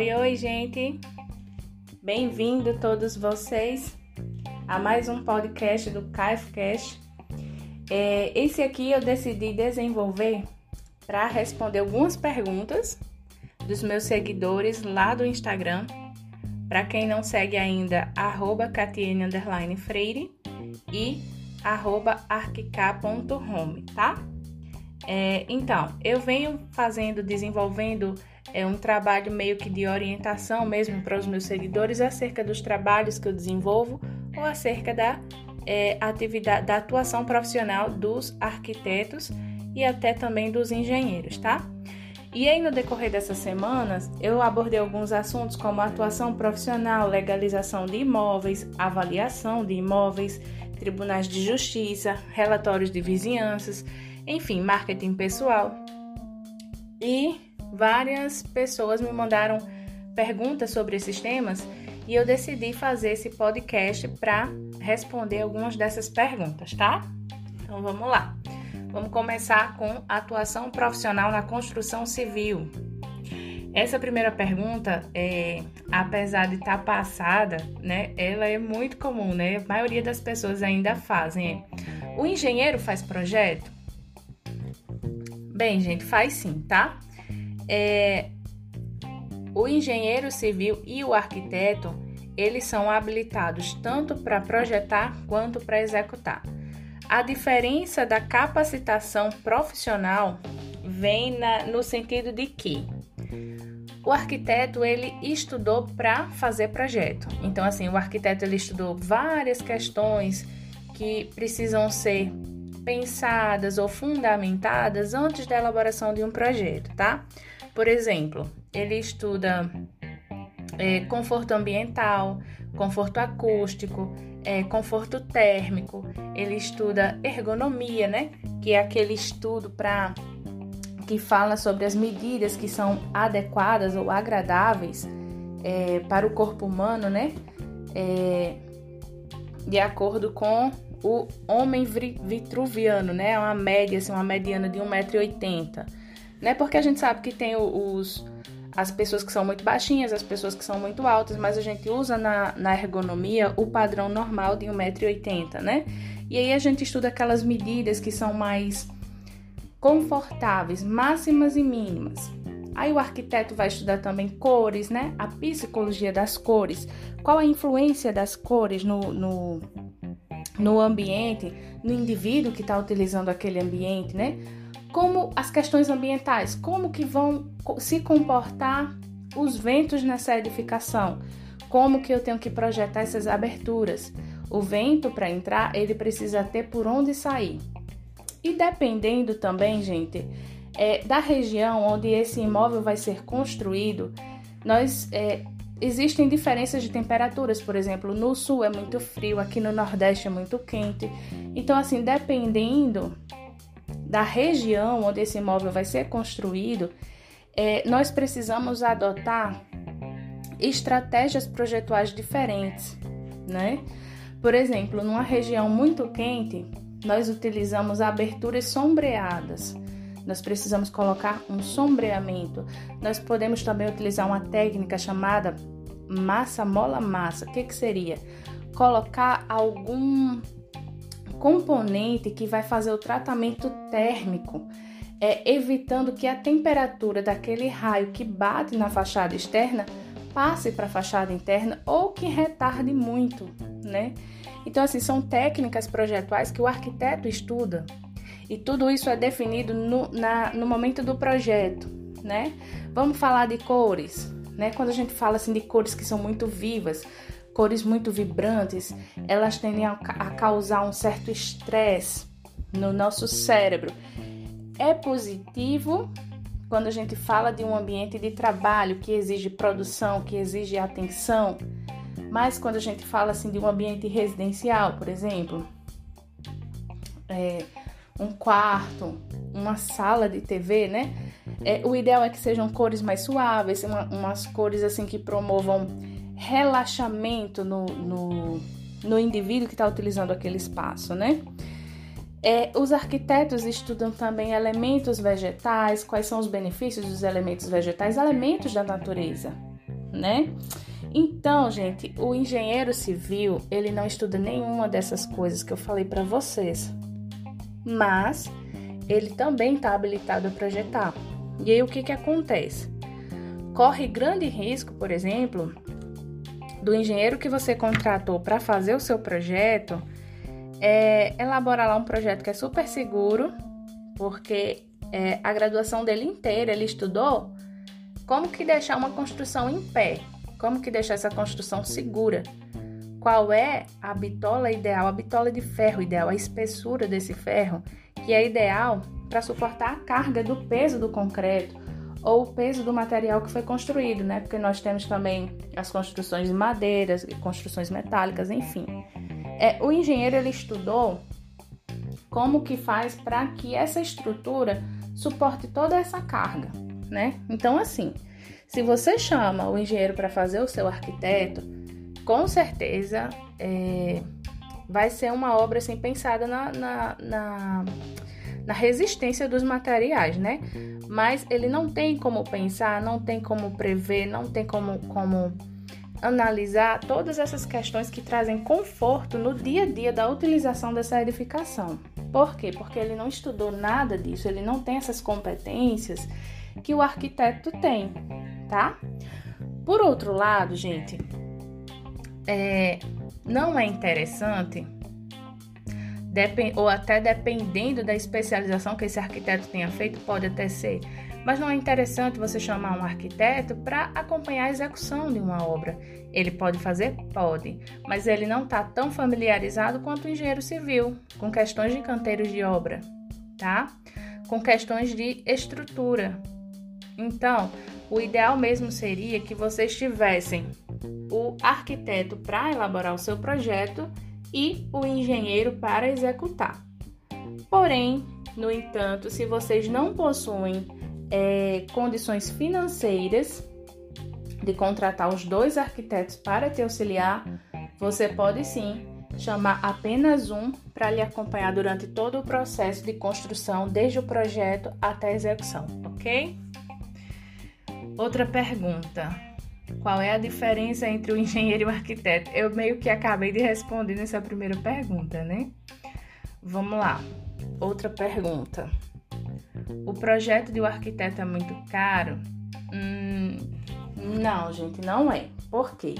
Oi, oi, gente! Bem-vindo todos vocês a mais um podcast do KFCast. É, esse aqui eu decidi desenvolver para responder algumas perguntas dos meus seguidores lá do Instagram. Para quem não segue ainda, arroba Catiene Freire e arroba arquica.home, tá? É, então, eu venho fazendo, desenvolvendo é, um trabalho meio que de orientação mesmo para os meus seguidores acerca dos trabalhos que eu desenvolvo ou acerca da é, atividade, da atuação profissional dos arquitetos e até também dos engenheiros, tá? E aí, no decorrer dessas semanas, eu abordei alguns assuntos como atuação profissional, legalização de imóveis, avaliação de imóveis, tribunais de justiça, relatórios de vizinhanças enfim, marketing pessoal. E várias pessoas me mandaram perguntas sobre esses temas e eu decidi fazer esse podcast para responder algumas dessas perguntas, tá? Então vamos lá. Vamos começar com atuação profissional na construção civil. Essa primeira pergunta, é, apesar de estar tá passada, né, ela é muito comum, né? A maioria das pessoas ainda fazem. O engenheiro faz projeto? Bem, gente, faz sim, tá? É, o engenheiro civil e o arquiteto, eles são habilitados tanto para projetar quanto para executar. A diferença da capacitação profissional vem na, no sentido de que o arquiteto ele estudou para fazer projeto. Então assim, o arquiteto ele estudou várias questões que precisam ser pensadas ou fundamentadas antes da elaboração de um projeto, tá? Por exemplo, ele estuda é, conforto ambiental, conforto acústico, é, conforto térmico, ele estuda ergonomia, né? Que é aquele estudo para que fala sobre as medidas que são adequadas ou agradáveis é, para o corpo humano, né? É, de acordo com o homem vitruviano, né? É uma média, assim, uma mediana de 1,80m. Né? Porque a gente sabe que tem os, as pessoas que são muito baixinhas, as pessoas que são muito altas, mas a gente usa na, na ergonomia o padrão normal de 1,80m, né? E aí a gente estuda aquelas medidas que são mais confortáveis, máximas e mínimas. Aí o arquiteto vai estudar também cores, né? A psicologia das cores. Qual a influência das cores no, no no ambiente, no indivíduo que está utilizando aquele ambiente, né? Como as questões ambientais, como que vão se comportar os ventos nessa edificação, como que eu tenho que projetar essas aberturas. O vento para entrar, ele precisa ter por onde sair. E dependendo também, gente, é, da região onde esse imóvel vai ser construído, nós é, Existem diferenças de temperaturas, por exemplo, no sul é muito frio, aqui no nordeste é muito quente. Então, assim, dependendo da região onde esse imóvel vai ser construído, é, nós precisamos adotar estratégias projetuais diferentes, né? Por exemplo, numa região muito quente, nós utilizamos aberturas sombreadas. Nós precisamos colocar um sombreamento. Nós podemos também utilizar uma técnica chamada massa mola massa. O que, que seria? Colocar algum componente que vai fazer o tratamento térmico, é, evitando que a temperatura daquele raio que bate na fachada externa passe para a fachada interna ou que retarde muito, né? Então, assim, são técnicas projetuais que o arquiteto estuda e tudo isso é definido no, na, no momento do projeto, né? Vamos falar de cores né? Quando a gente fala assim de cores que são muito vivas, cores muito vibrantes, elas tendem a, a causar um certo estresse no nosso cérebro. É positivo quando a gente fala de um ambiente de trabalho que exige produção, que exige atenção, mas quando a gente fala assim de um ambiente residencial, por exemplo, é, um quarto, uma sala de TV, né? É, o ideal é que sejam cores mais suaves, uma, umas cores assim que promovam relaxamento no, no, no indivíduo que está utilizando aquele espaço, né? É, os arquitetos estudam também elementos vegetais, quais são os benefícios dos elementos vegetais, elementos da natureza, né? Então, gente, o engenheiro civil, ele não estuda nenhuma dessas coisas que eu falei para vocês. Mas ele também está habilitado a projetar. E aí o que que acontece? Corre grande risco, por exemplo, do engenheiro que você contratou para fazer o seu projeto, é elaborar lá um projeto que é super seguro, porque é, a graduação dele inteira ele estudou como que deixar uma construção em pé, como que deixar essa construção segura, qual é a bitola ideal, a bitola de ferro ideal, a espessura desse ferro, que é ideal para suportar a carga do peso do concreto ou o peso do material que foi construído, né? Porque nós temos também as construções de madeiras, construções metálicas, enfim. É, o engenheiro ele estudou como que faz para que essa estrutura suporte toda essa carga, né? Então, assim, se você chama o engenheiro para fazer o seu arquiteto, com certeza é, vai ser uma obra assim pensada na, na, na, na resistência dos materiais, né? Mas ele não tem como pensar, não tem como prever, não tem como, como analisar todas essas questões que trazem conforto no dia a dia da utilização dessa edificação. Por quê? Porque ele não estudou nada disso, ele não tem essas competências que o arquiteto tem tá? Por outro lado, gente, é, não é interessante, ou até dependendo da especialização que esse arquiteto tenha feito, pode até ser, mas não é interessante você chamar um arquiteto para acompanhar a execução de uma obra. Ele pode fazer? Pode, mas ele não está tão familiarizado quanto o engenheiro civil, com questões de canteiros de obra, tá? Com questões de estrutura. Então, o ideal mesmo seria que vocês tivessem o arquiteto para elaborar o seu projeto e o engenheiro para executar. Porém, no entanto, se vocês não possuem é, condições financeiras de contratar os dois arquitetos para te auxiliar, você pode sim chamar apenas um para lhe acompanhar durante todo o processo de construção, desde o projeto até a execução, ok? Outra pergunta. Qual é a diferença entre o engenheiro e o arquiteto? Eu meio que acabei de responder nessa primeira pergunta, né? Vamos lá. Outra pergunta. O projeto de um arquiteto é muito caro? Hum, não, gente, não é. Por quê?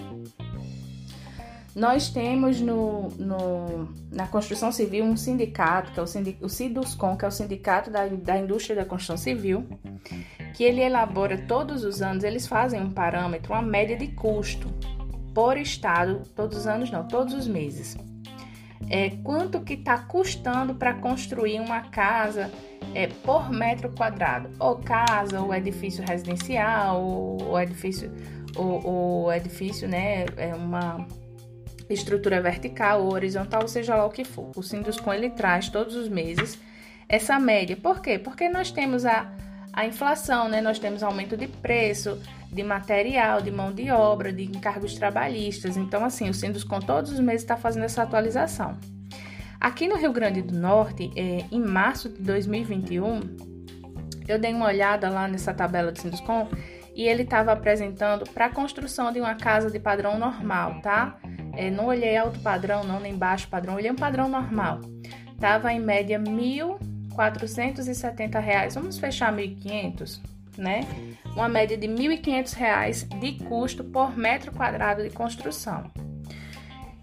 Nós temos no, no, na construção civil um sindicato, que é o, sindic, o que é o Sindicato da, da Indústria da Construção Civil, que ele elabora todos os anos, eles fazem um parâmetro, uma média de custo por estado, todos os anos não, todos os meses. É, quanto que está custando para construir uma casa é, por metro quadrado, ou casa, ou edifício residencial, ou, ou edifício, ou, ou, edifício, né, é uma estrutura vertical ou horizontal, seja lá o que for. O Sinduscom ele traz todos os meses essa média. Por quê? Porque nós temos a a inflação, né? Nós temos aumento de preço, de material, de mão de obra, de encargos trabalhistas. Então, assim, o Sinduscom todos os meses está fazendo essa atualização. Aqui no Rio Grande do Norte, é, em março de 2021, eu dei uma olhada lá nessa tabela do Sinduscom e ele estava apresentando para a construção de uma casa de padrão normal, tá? É, não olhei alto padrão, não, nem baixo padrão, olhei um padrão normal. Tava em média mil 470 reais, vamos fechar 1.500, né? Uma média de 1.500 reais de custo por metro quadrado de construção.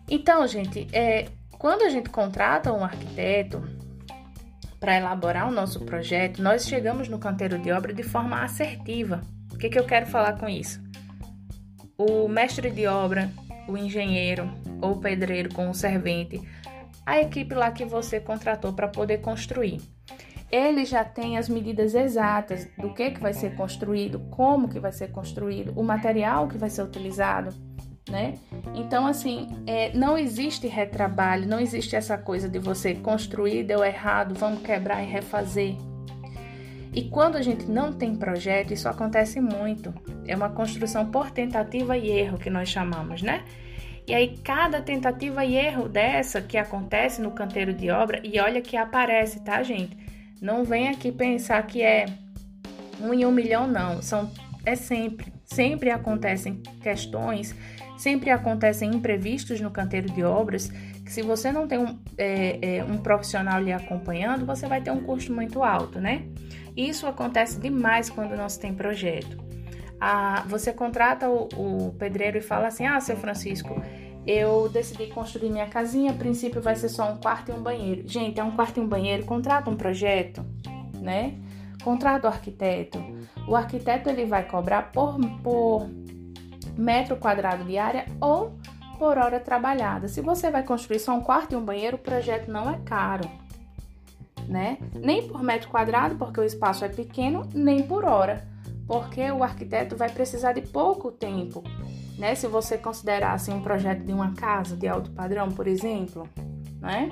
Então, gente, é, quando a gente contrata um arquiteto para elaborar o nosso projeto, nós chegamos no canteiro de obra de forma assertiva. O que, que eu quero falar com isso? O mestre de obra, o engenheiro ou o pedreiro com o servente, a equipe lá que você contratou para poder construir ele já tem as medidas exatas do que, que vai ser construído, como que vai ser construído, o material que vai ser utilizado, né? Então, assim, é, não existe retrabalho, não existe essa coisa de você construir, deu errado, vamos quebrar e refazer. E quando a gente não tem projeto, isso acontece muito. É uma construção por tentativa e erro que nós chamamos, né? E aí, cada tentativa e erro dessa que acontece no canteiro de obra, e olha que aparece, tá, gente? Não vem aqui pensar que é um em um milhão, não. São, é sempre. Sempre acontecem questões, sempre acontecem imprevistos no canteiro de obras, que se você não tem um, é, é, um profissional lhe acompanhando, você vai ter um custo muito alto, né? Isso acontece demais quando não se tem projeto. Ah, você contrata o, o pedreiro e fala assim: Ah, seu Francisco, eu decidi construir minha casinha, a princípio vai ser só um quarto e um banheiro. Gente, é um quarto e um banheiro, contrata um projeto, né? Contrata o arquiteto. O arquiteto ele vai cobrar por, por metro quadrado de área ou por hora trabalhada. Se você vai construir só um quarto e um banheiro, o projeto não é caro, né? Nem por metro quadrado, porque o espaço é pequeno, nem por hora, porque o arquiteto vai precisar de pouco tempo né? Se você considerar assim um projeto de uma casa de alto padrão, por exemplo, né?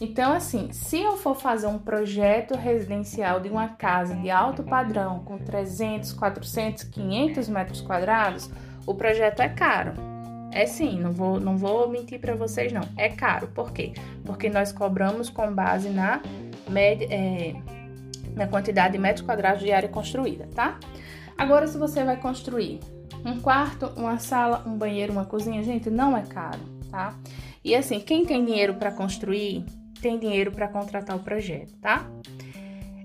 Então, assim, se eu for fazer um projeto residencial de uma casa de alto padrão com 300, 400, 500 metros quadrados, o projeto é caro. É sim, não vou, não vou mentir para vocês não. É caro. Por quê? Porque nós cobramos com base na é, na quantidade de metros quadrados de área construída, tá? Agora, se você vai construir um quarto, uma sala, um banheiro, uma cozinha, gente, não é caro, tá? E assim, quem tem dinheiro para construir, tem dinheiro para contratar o projeto, tá?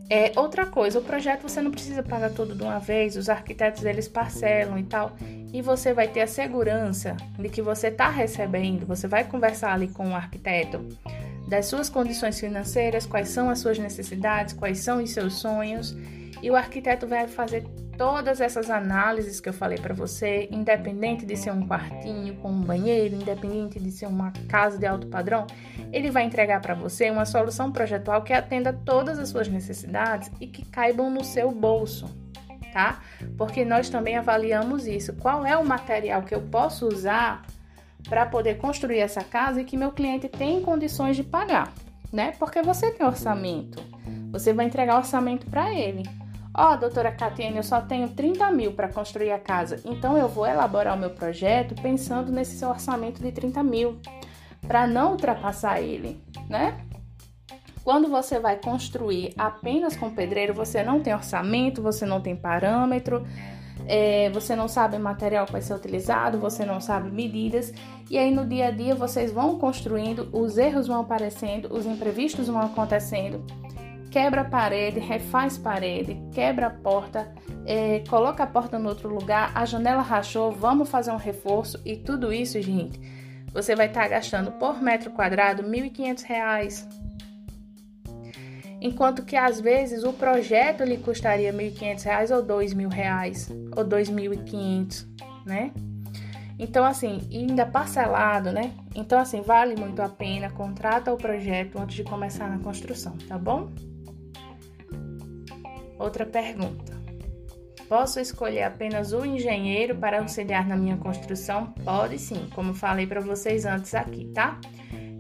É, outra coisa, o projeto você não precisa pagar tudo de uma vez, os arquitetos eles parcelam e tal, e você vai ter a segurança de que você está recebendo, você vai conversar ali com o arquiteto das suas condições financeiras, quais são as suas necessidades, quais são os seus sonhos, e o arquiteto vai fazer todas essas análises que eu falei para você, independente de ser um quartinho com um banheiro, independente de ser uma casa de alto padrão, ele vai entregar para você uma solução projetual que atenda todas as suas necessidades e que caibam no seu bolso, tá? Porque nós também avaliamos isso. Qual é o material que eu posso usar para poder construir essa casa e que meu cliente tem condições de pagar, né? Porque você tem orçamento, você vai entregar orçamento para ele. Ó, oh, doutora Catiane, eu só tenho 30 mil para construir a casa, então eu vou elaborar o meu projeto pensando nesse seu orçamento de 30 mil, para não ultrapassar ele, né? Quando você vai construir apenas com pedreiro, você não tem orçamento, você não tem parâmetro, é, você não sabe o material que vai ser utilizado, você não sabe medidas, e aí no dia a dia vocês vão construindo, os erros vão aparecendo, os imprevistos vão acontecendo quebra a parede, refaz parede, quebra a porta, é, coloca a porta no outro lugar, a janela rachou, vamos fazer um reforço e tudo isso, gente, você vai estar tá gastando por metro quadrado R$ 1.500. Enquanto que às vezes o projeto lhe custaria R$ 1.500 ou R$ 2.000 ou R$ 2.500, né? Então, assim, ainda parcelado, né? Então, assim, vale muito a pena, contrata o projeto antes de começar na construção, tá bom? Outra pergunta. Posso escolher apenas o engenheiro para auxiliar na minha construção? Pode sim, como falei para vocês antes aqui, tá?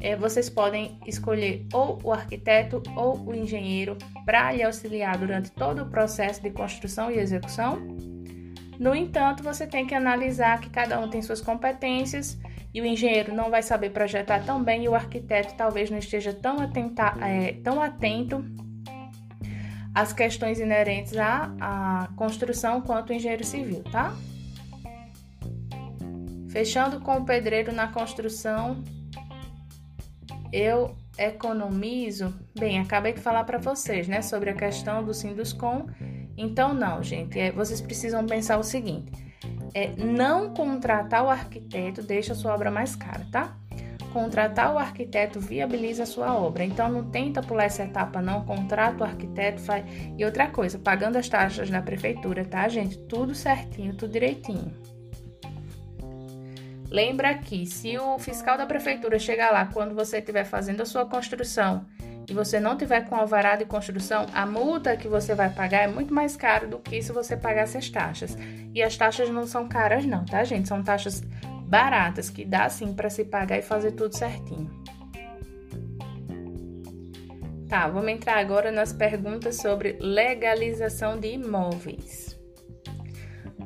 É, vocês podem escolher ou o arquiteto ou o engenheiro para lhe auxiliar durante todo o processo de construção e execução. No entanto, você tem que analisar que cada um tem suas competências e o engenheiro não vai saber projetar tão bem e o arquiteto talvez não esteja tão, atenta, é, tão atento as questões inerentes à, à construção quanto o engenheiro civil, tá? Fechando com o pedreiro na construção, eu economizo. Bem, acabei de falar para vocês, né, sobre a questão do Sinduscom. Então, não, gente, é, vocês precisam pensar o seguinte: é não contratar o arquiteto deixa a sua obra mais cara, tá? Contratar o arquiteto viabiliza a sua obra. Então não tenta pular essa etapa não, contrata o arquiteto, faz... E outra coisa, pagando as taxas da prefeitura, tá, gente? Tudo certinho, tudo direitinho. Lembra que se o fiscal da prefeitura chegar lá quando você estiver fazendo a sua construção e você não tiver com alvará de construção, a multa que você vai pagar é muito mais cara do que se você pagasse as taxas. E as taxas não são caras não, tá, gente? São taxas baratas que dá sim para se pagar e fazer tudo certinho. Tá, vamos entrar agora nas perguntas sobre legalização de imóveis.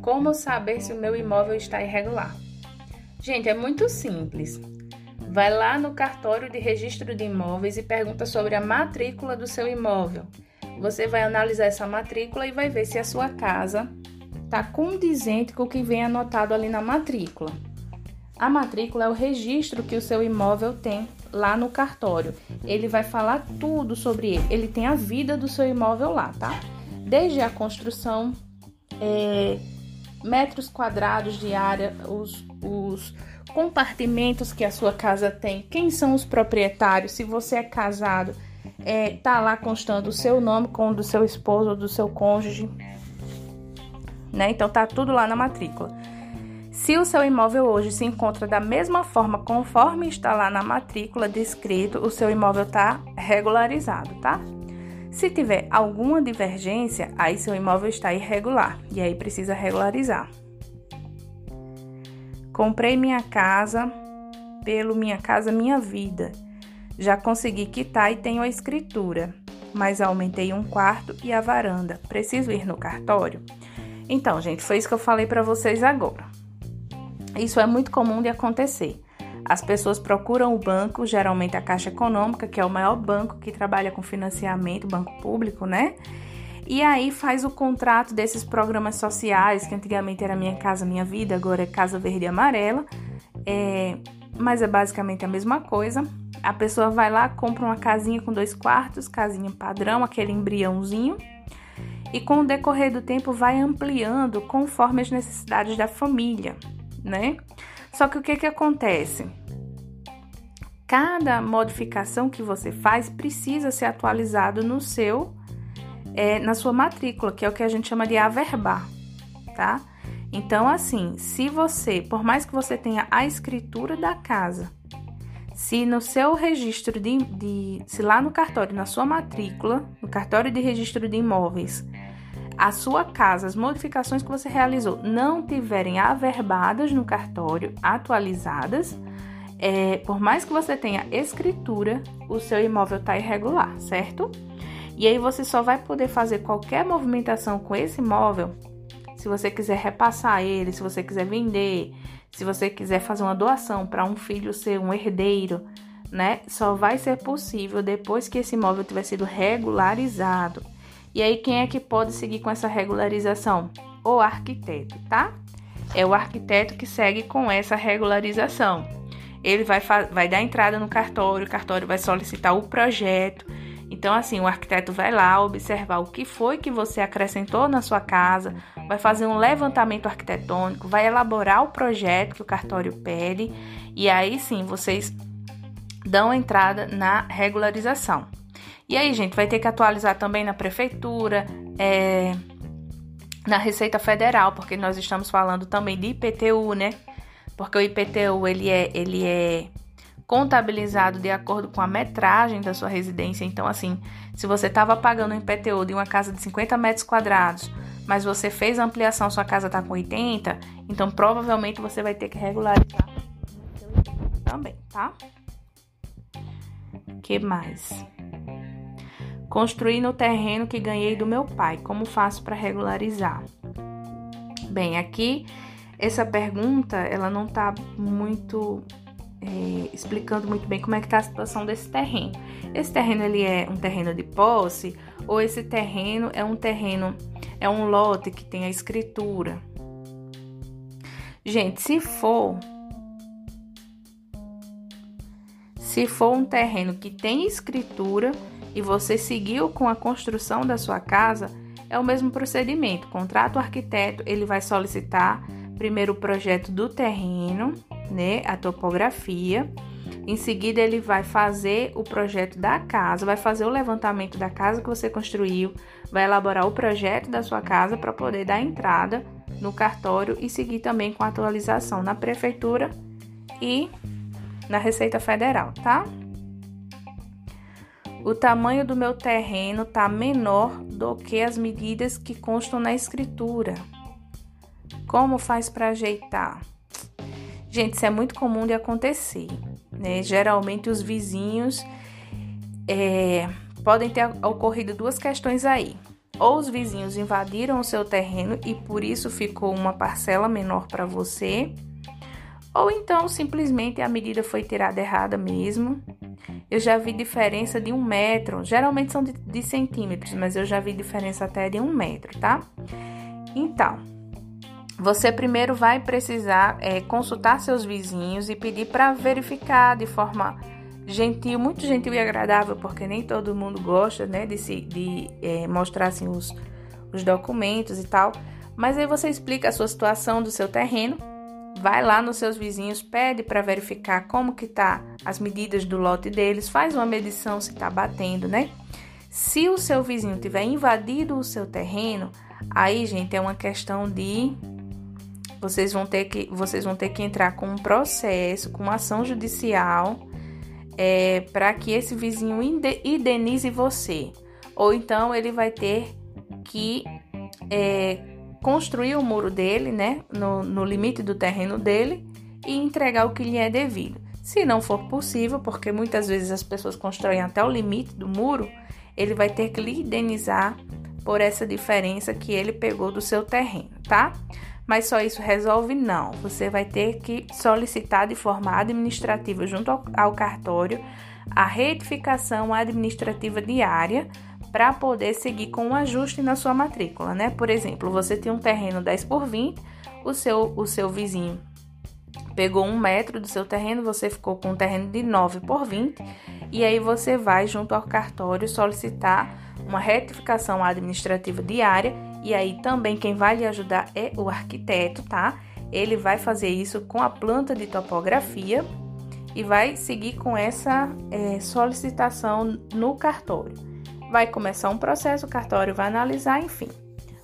Como saber se o meu imóvel está irregular? Gente, é muito simples. Vai lá no cartório de registro de imóveis e pergunta sobre a matrícula do seu imóvel. Você vai analisar essa matrícula e vai ver se a sua casa está condizente com o que vem anotado ali na matrícula. A matrícula é o registro que o seu imóvel tem lá no cartório. Ele vai falar tudo sobre ele. Ele tem a vida do seu imóvel lá, tá? Desde a construção, é, metros quadrados de área, os, os compartimentos que a sua casa tem, quem são os proprietários, se você é casado, é, tá lá constando o seu nome com o do seu esposo ou do seu cônjuge, né? Então tá tudo lá na matrícula. Se o seu imóvel hoje se encontra da mesma forma conforme está lá na matrícula descrito, o seu imóvel está regularizado, tá? Se tiver alguma divergência, aí seu imóvel está irregular e aí precisa regularizar. Comprei minha casa pelo Minha Casa Minha Vida. Já consegui quitar e tenho a escritura, mas aumentei um quarto e a varanda. Preciso ir no cartório? Então, gente, foi isso que eu falei para vocês agora. Isso é muito comum de acontecer. As pessoas procuram o banco, geralmente a Caixa Econômica, que é o maior banco que trabalha com financiamento, banco público, né? E aí faz o contrato desses programas sociais, que antigamente era Minha Casa Minha Vida, agora é Casa Verde e Amarela. É, mas é basicamente a mesma coisa. A pessoa vai lá, compra uma casinha com dois quartos, casinha padrão, aquele embriãozinho, e com o decorrer do tempo vai ampliando conforme as necessidades da família, né? Só que o que que acontece? Cada modificação que você faz precisa ser atualizado no seu, é, na sua matrícula, que é o que a gente chama de averbar, tá? Então, assim, se você, por mais que você tenha a escritura da casa, se no seu registro de, de, se lá no cartório, na sua matrícula, no cartório de registro de imóveis, a sua casa, as modificações que você realizou não tiverem averbadas no cartório, atualizadas, é, por mais que você tenha escritura, o seu imóvel está irregular, certo? E aí você só vai poder fazer qualquer movimentação com esse imóvel se você quiser repassar ele, se você quiser vender, se você quiser fazer uma doação para um filho ser um herdeiro, né? Só vai ser possível depois que esse imóvel tiver sido regularizado. E aí, quem é que pode seguir com essa regularização? O arquiteto, tá? É o arquiteto que segue com essa regularização. Ele vai, vai dar entrada no cartório, o cartório vai solicitar o projeto. Então, assim, o arquiteto vai lá observar o que foi que você acrescentou na sua casa, vai fazer um levantamento arquitetônico, vai elaborar o projeto que o cartório pede e aí sim vocês dão entrada na regularização. E aí, gente, vai ter que atualizar também na prefeitura, é, na Receita Federal, porque nós estamos falando também de IPTU, né? Porque o IPTU ele é, ele é contabilizado de acordo com a metragem da sua residência. Então, assim, se você estava pagando um IPTU de uma casa de 50 metros quadrados, mas você fez a ampliação, sua casa está com 80, então provavelmente você vai ter que regularizar também, tá? que mais? Construir no terreno que ganhei do meu pai. Como faço para regularizar? Bem, aqui essa pergunta ela não está muito é, explicando muito bem como é que está a situação desse terreno. Esse terreno ele é um terreno de posse ou esse terreno é um terreno é um lote que tem a escritura. Gente, se for se for um terreno que tem escritura e você seguiu com a construção da sua casa, é o mesmo procedimento. Contrato o arquiteto, ele vai solicitar primeiro o projeto do terreno, né, a topografia. Em seguida, ele vai fazer o projeto da casa, vai fazer o levantamento da casa que você construiu, vai elaborar o projeto da sua casa para poder dar entrada no cartório e seguir também com a atualização na prefeitura e na Receita Federal, tá? O tamanho do meu terreno está menor do que as medidas que constam na escritura. Como faz para ajeitar? Gente, isso é muito comum de acontecer. Né? Geralmente os vizinhos é, podem ter ocorrido duas questões aí. Ou os vizinhos invadiram o seu terreno e por isso ficou uma parcela menor para você, ou então simplesmente a medida foi tirada errada mesmo. Eu já vi diferença de um metro, geralmente são de, de centímetros, mas eu já vi diferença até de um metro, tá? Então, você primeiro vai precisar é, consultar seus vizinhos e pedir para verificar de forma gentil, muito gentil e agradável, porque nem todo mundo gosta né, de, se, de é, mostrar assim, os, os documentos e tal. Mas aí você explica a sua situação do seu terreno, vai lá nos seus vizinhos, pede para verificar como que tá as medidas do lote deles, faz uma medição se está batendo, né? Se o seu vizinho tiver invadido o seu terreno, aí, gente, é uma questão de vocês vão ter que vocês vão ter que entrar com um processo, com uma ação judicial, é, para que esse vizinho indenize você, ou então ele vai ter que é, construir o muro dele, né, no, no limite do terreno dele e entregar o que lhe é devido. Se não for possível, porque muitas vezes as pessoas constroem até o limite do muro, ele vai ter que lhe indenizar por essa diferença que ele pegou do seu terreno, tá? Mas só isso resolve? Não. Você vai ter que solicitar de forma administrativa junto ao, ao cartório a retificação administrativa diária para poder seguir com um ajuste na sua matrícula, né? Por exemplo, você tem um terreno 10 por 20, o seu, o seu vizinho pegou um metro do seu terreno, você ficou com um terreno de 9 por 20, e aí você vai junto ao cartório solicitar uma retificação administrativa diária, e aí também quem vai lhe ajudar é o arquiteto, tá? Ele vai fazer isso com a planta de topografia e vai seguir com essa é, solicitação no cartório vai começar um processo, o cartório vai analisar, enfim.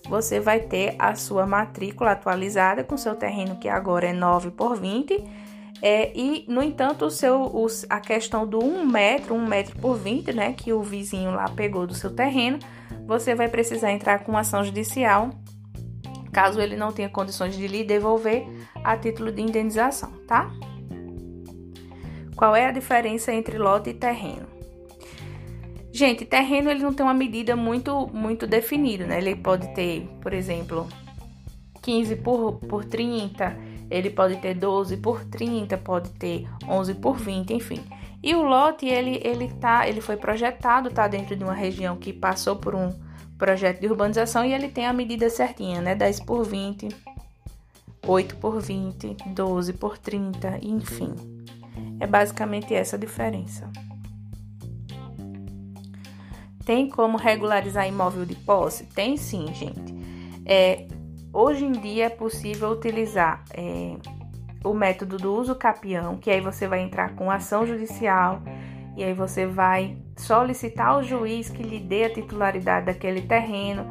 Você vai ter a sua matrícula atualizada com seu terreno que agora é 9 por 20. É, e, no entanto, o seu, a questão do 1 metro, 1 metro por 20, né, que o vizinho lá pegou do seu terreno, você vai precisar entrar com ação judicial, caso ele não tenha condições de lhe devolver a título de indenização, tá? Qual é a diferença entre lote e terreno? Gente, terreno ele não tem uma medida muito muito definida, né? Ele pode ter, por exemplo, 15 por, por 30, ele pode ter 12 por 30, pode ter 11 por 20, enfim. E o lote, ele, ele, tá, ele foi projetado, tá dentro de uma região que passou por um projeto de urbanização e ele tem a medida certinha, né? 10 por 20, 8 por 20, 12 por 30, enfim. É basicamente essa a diferença. Tem como regularizar imóvel de posse? Tem sim, gente. É, hoje em dia é possível utilizar é, o método do uso capião, que aí você vai entrar com ação judicial e aí você vai solicitar ao juiz que lhe dê a titularidade daquele terreno.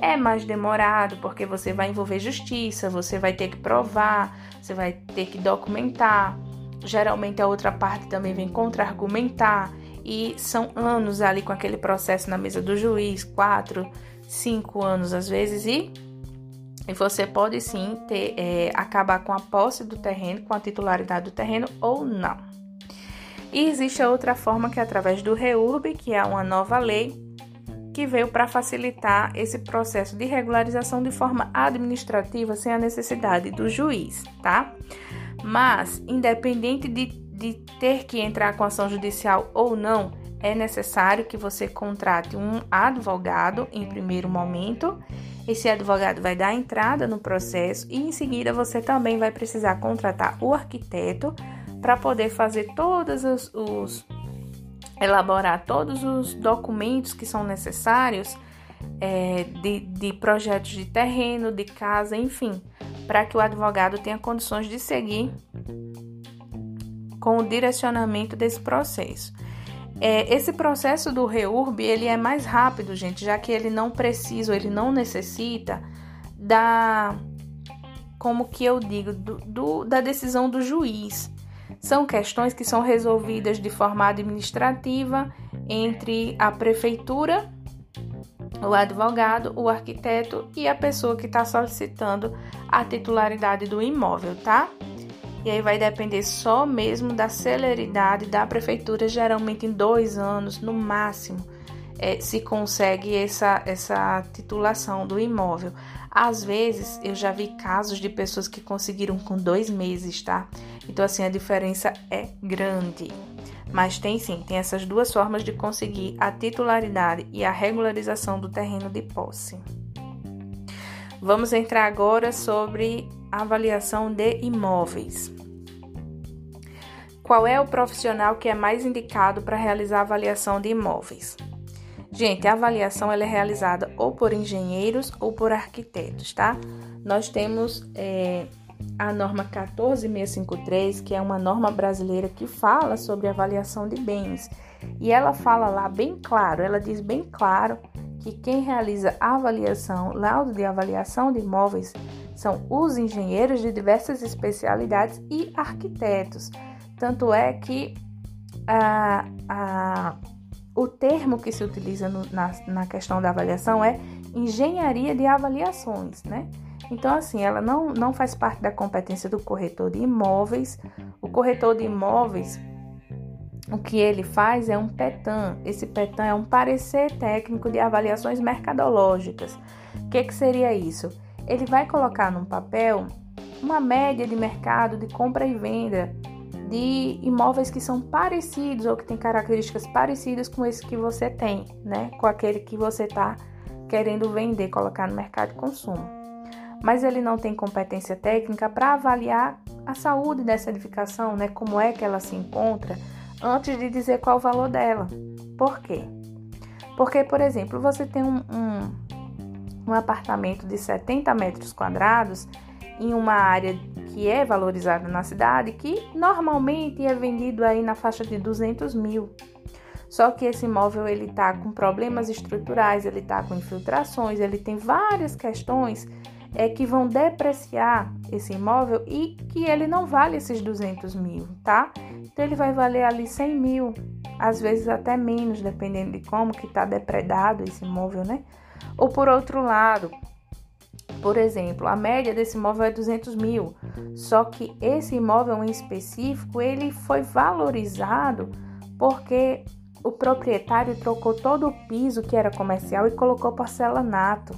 É mais demorado porque você vai envolver justiça, você vai ter que provar, você vai ter que documentar. Geralmente a outra parte também vem contra-argumentar e são anos ali com aquele processo na mesa do juiz, quatro, cinco anos às vezes, e, e você pode sim ter, é, acabar com a posse do terreno, com a titularidade do terreno ou não. E existe a outra forma que é através do REURB, que é uma nova lei que veio para facilitar esse processo de regularização de forma administrativa sem a necessidade do juiz, tá? Mas, independente de de ter que entrar com ação judicial ou não, é necessário que você contrate um advogado em primeiro momento. Esse advogado vai dar entrada no processo e em seguida você também vai precisar contratar o arquiteto para poder fazer todos os, os, elaborar todos os documentos que são necessários é, de, de projetos de terreno, de casa, enfim, para que o advogado tenha condições de seguir com o direcionamento desse processo. É, esse processo do REURB ele é mais rápido, gente, já que ele não precisa, ele não necessita da, como que eu digo, do, do, da decisão do juiz. São questões que são resolvidas de forma administrativa entre a prefeitura, o advogado, o arquiteto e a pessoa que está solicitando a titularidade do imóvel, tá? E aí vai depender só mesmo da celeridade da prefeitura, geralmente em dois anos no máximo, é, se consegue essa, essa titulação do imóvel. Às vezes eu já vi casos de pessoas que conseguiram com dois meses, tá? Então, assim, a diferença é grande. Mas tem sim, tem essas duas formas de conseguir a titularidade e a regularização do terreno de posse. Vamos entrar agora sobre avaliação de imóveis. Qual é o profissional que é mais indicado para realizar a avaliação de imóveis? Gente, a avaliação ela é realizada ou por engenheiros ou por arquitetos, tá? Nós temos é, a norma 14653, que é uma norma brasileira que fala sobre avaliação de bens. E ela fala lá bem claro, ela diz bem claro que quem realiza a avaliação, laudo de avaliação de imóveis, são os engenheiros de diversas especialidades e arquitetos. Tanto é que a, a, o termo que se utiliza no, na, na questão da avaliação é engenharia de avaliações, né? Então, assim, ela não, não faz parte da competência do corretor de imóveis. O corretor de imóveis, o que ele faz é um PETAM. Esse PETAM é um parecer técnico de avaliações mercadológicas. O que, que seria isso? Ele vai colocar num papel uma média de mercado de compra e venda de imóveis que são parecidos ou que têm características parecidas com esse que você tem, né? Com aquele que você está querendo vender, colocar no mercado de consumo. Mas ele não tem competência técnica para avaliar a saúde dessa edificação, né? Como é que ela se encontra, antes de dizer qual o valor dela. Por quê? Porque, por exemplo, você tem um, um, um apartamento de 70 metros quadrados em uma área que é valorizada na cidade, que normalmente é vendido aí na faixa de 200 mil. Só que esse imóvel ele está com problemas estruturais, ele está com infiltrações, ele tem várias questões é, que vão depreciar esse imóvel e que ele não vale esses 200 mil, tá? Então ele vai valer ali 100 mil, às vezes até menos, dependendo de como que está depredado esse imóvel, né? Ou por outro lado, por exemplo, a média desse imóvel é 200 mil, só que esse imóvel em específico ele foi valorizado porque o proprietário trocou todo o piso que era comercial e colocou porcelanato.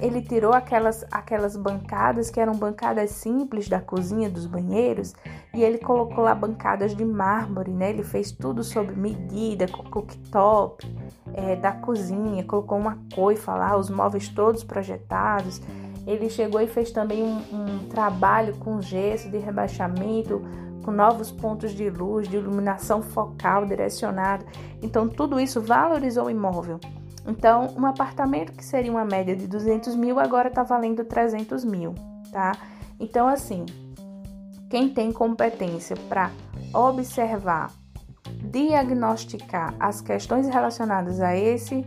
Ele tirou aquelas, aquelas bancadas que eram bancadas simples da cozinha, dos banheiros, e ele colocou lá bancadas de mármore, né? Ele fez tudo sob medida, com cooktop é, da cozinha, colocou uma coifa lá, os móveis todos projetados. Ele chegou e fez também um, um trabalho com gesso de rebaixamento, com novos pontos de luz, de iluminação focal direcionado. Então, tudo isso valorizou o imóvel. Então, um apartamento que seria uma média de 200 mil agora está valendo 300 mil, tá? Então, assim, quem tem competência para observar, diagnosticar as questões relacionadas a esse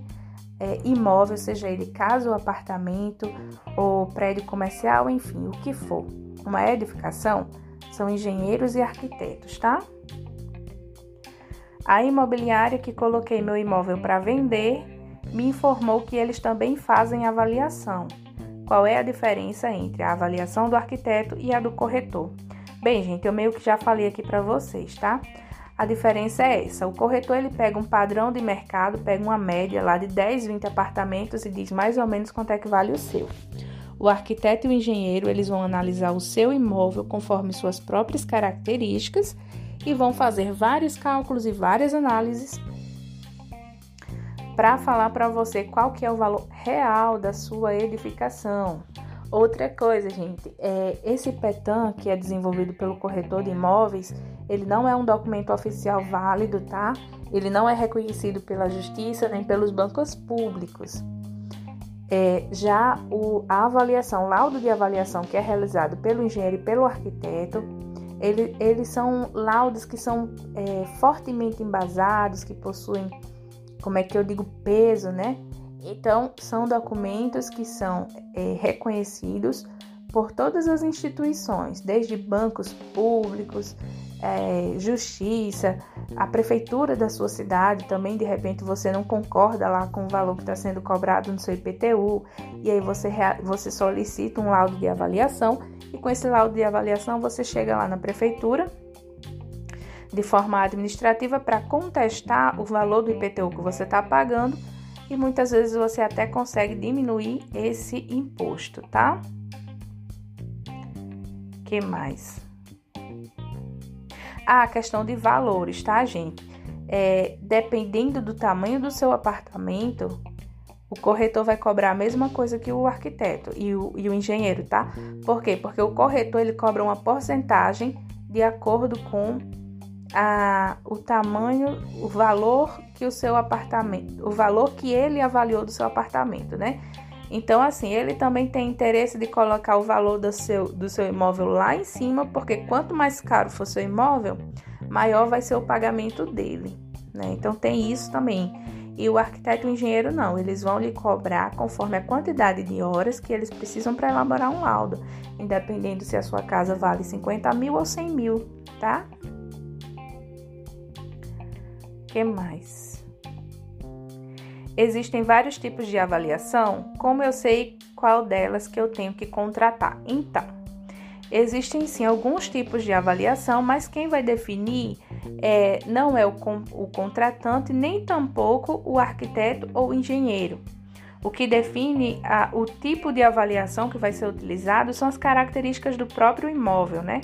é, imóvel, seja ele casa ou apartamento ou prédio comercial, enfim, o que for, uma edificação, são engenheiros e arquitetos, tá? A imobiliária que coloquei meu imóvel para vender me informou que eles também fazem avaliação. Qual é a diferença entre a avaliação do arquiteto e a do corretor? Bem, gente, eu meio que já falei aqui para vocês, tá? A diferença é essa: o corretor ele pega um padrão de mercado, pega uma média lá de 10, 20 apartamentos e diz mais ou menos quanto é que vale o seu. O arquiteto e o engenheiro eles vão analisar o seu imóvel conforme suas próprias características e vão fazer vários cálculos e várias análises para falar para você qual que é o valor real da sua edificação. Outra coisa, gente, é esse PETAM que é desenvolvido pelo corretor de imóveis, ele não é um documento oficial válido, tá? Ele não é reconhecido pela justiça nem pelos bancos públicos. É, já o, a avaliação, laudo de avaliação que é realizado pelo engenheiro e pelo arquiteto, ele, eles são laudos que são é, fortemente embasados, que possuem como é que eu digo, peso, né? Então, são documentos que são é, reconhecidos por todas as instituições, desde bancos públicos, é, justiça, a prefeitura da sua cidade também, de repente você não concorda lá com o valor que está sendo cobrado no seu IPTU, e aí você, você solicita um laudo de avaliação, e com esse laudo de avaliação você chega lá na prefeitura de forma administrativa para contestar o valor do IPTU que você está pagando e muitas vezes você até consegue diminuir esse imposto, tá? Que mais? Ah, a questão de valores, tá, gente? É, dependendo do tamanho do seu apartamento, o corretor vai cobrar a mesma coisa que o arquiteto e o, e o engenheiro, tá? Por quê? Porque o corretor ele cobra uma porcentagem de acordo com a, o tamanho, o valor que o seu apartamento, o valor que ele avaliou do seu apartamento, né? Então, assim, ele também tem interesse de colocar o valor do seu, do seu imóvel lá em cima, porque quanto mais caro for seu imóvel, maior vai ser o pagamento dele, né? Então, tem isso também. E o arquiteto e o engenheiro não, eles vão lhe cobrar conforme a quantidade de horas que eles precisam para elaborar um laudo, independente se a sua casa vale 50 mil ou 100 mil, tá? Que mais? Existem vários tipos de avaliação, como eu sei qual delas que eu tenho que contratar? Então, existem sim alguns tipos de avaliação, mas quem vai definir é, não é o, o contratante, nem tampouco o arquiteto ou engenheiro. O que define a, o tipo de avaliação que vai ser utilizado são as características do próprio imóvel, né?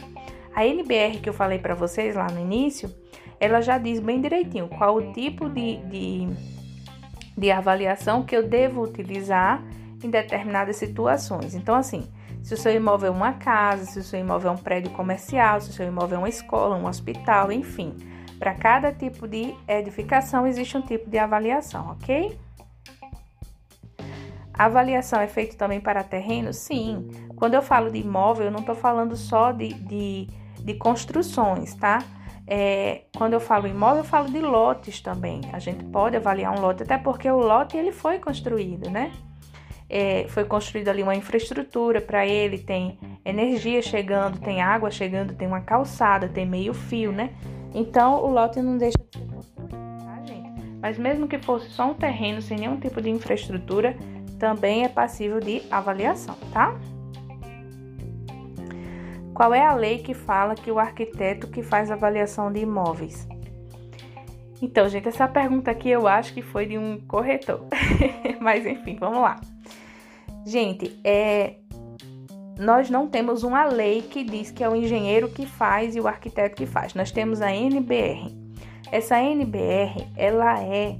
A NBR que eu falei para vocês lá no início, ela já diz bem direitinho qual o tipo de, de, de avaliação que eu devo utilizar em determinadas situações. Então, assim, se o seu imóvel é uma casa, se o seu imóvel é um prédio comercial, se o seu imóvel é uma escola, um hospital, enfim. Para cada tipo de edificação existe um tipo de avaliação, ok? A avaliação é feita também para terreno? Sim. Quando eu falo de imóvel, eu não estou falando só de, de, de construções, tá? É, quando eu falo imóvel, eu falo de lotes também. A gente pode avaliar um lote, até porque o lote ele foi construído, né? É, foi construída ali uma infraestrutura para ele, tem energia chegando, tem água chegando, tem uma calçada, tem meio fio, né? Então o lote não deixa de ser construído, tá, gente? Mas mesmo que fosse só um terreno sem nenhum tipo de infraestrutura, também é passível de avaliação, tá? Qual é a lei que fala que o arquiteto que faz avaliação de imóveis? Então, gente, essa pergunta aqui eu acho que foi de um corretor. Mas enfim, vamos lá. Gente, é, nós não temos uma lei que diz que é o engenheiro que faz e o arquiteto que faz. Nós temos a NBR. Essa NBR, ela é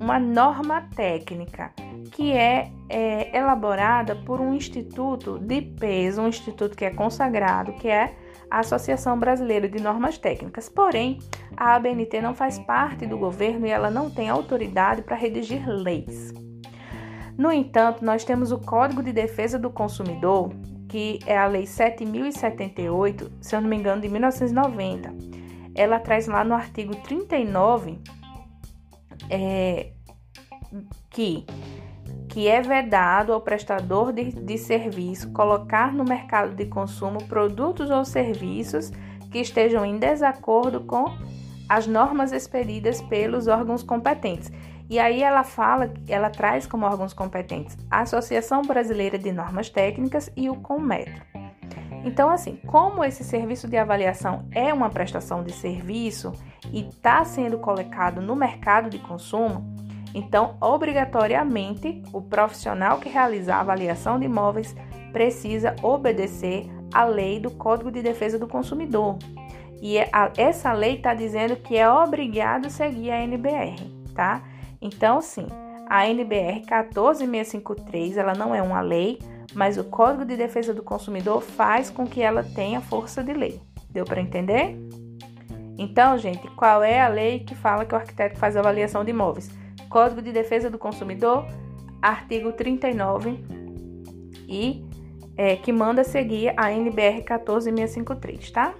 uma norma técnica que é, é, elaborada por um instituto de peso, um instituto que é consagrado, que é a Associação Brasileira de Normas Técnicas. Porém, a ABNT não faz parte do governo e ela não tem autoridade para redigir leis. No entanto, nós temos o Código de Defesa do Consumidor, que é a Lei 7078, se eu não me engano, de 1990. Ela traz lá no artigo 39 é, que que é vedado ao prestador de, de serviço colocar no mercado de consumo produtos ou serviços que estejam em desacordo com as normas expedidas pelos órgãos competentes. E aí ela fala, ela traz como órgãos competentes a Associação Brasileira de Normas Técnicas e o Conmetro. Então, assim, como esse serviço de avaliação é uma prestação de serviço e está sendo colocado no mercado de consumo, então, obrigatoriamente, o profissional que realizar a avaliação de imóveis precisa obedecer à lei do Código de Defesa do Consumidor. E é essa lei está dizendo que é obrigado seguir a NBR, tá? Então, sim, a NBR 14653, ela não é uma lei, mas o Código de Defesa do Consumidor faz com que ela tenha força de lei. Deu para entender? Então, gente, qual é a lei que fala que o arquiteto faz avaliação de imóveis? Código de Defesa do Consumidor, artigo 39, e é, que manda seguir a NBR 14653, tá?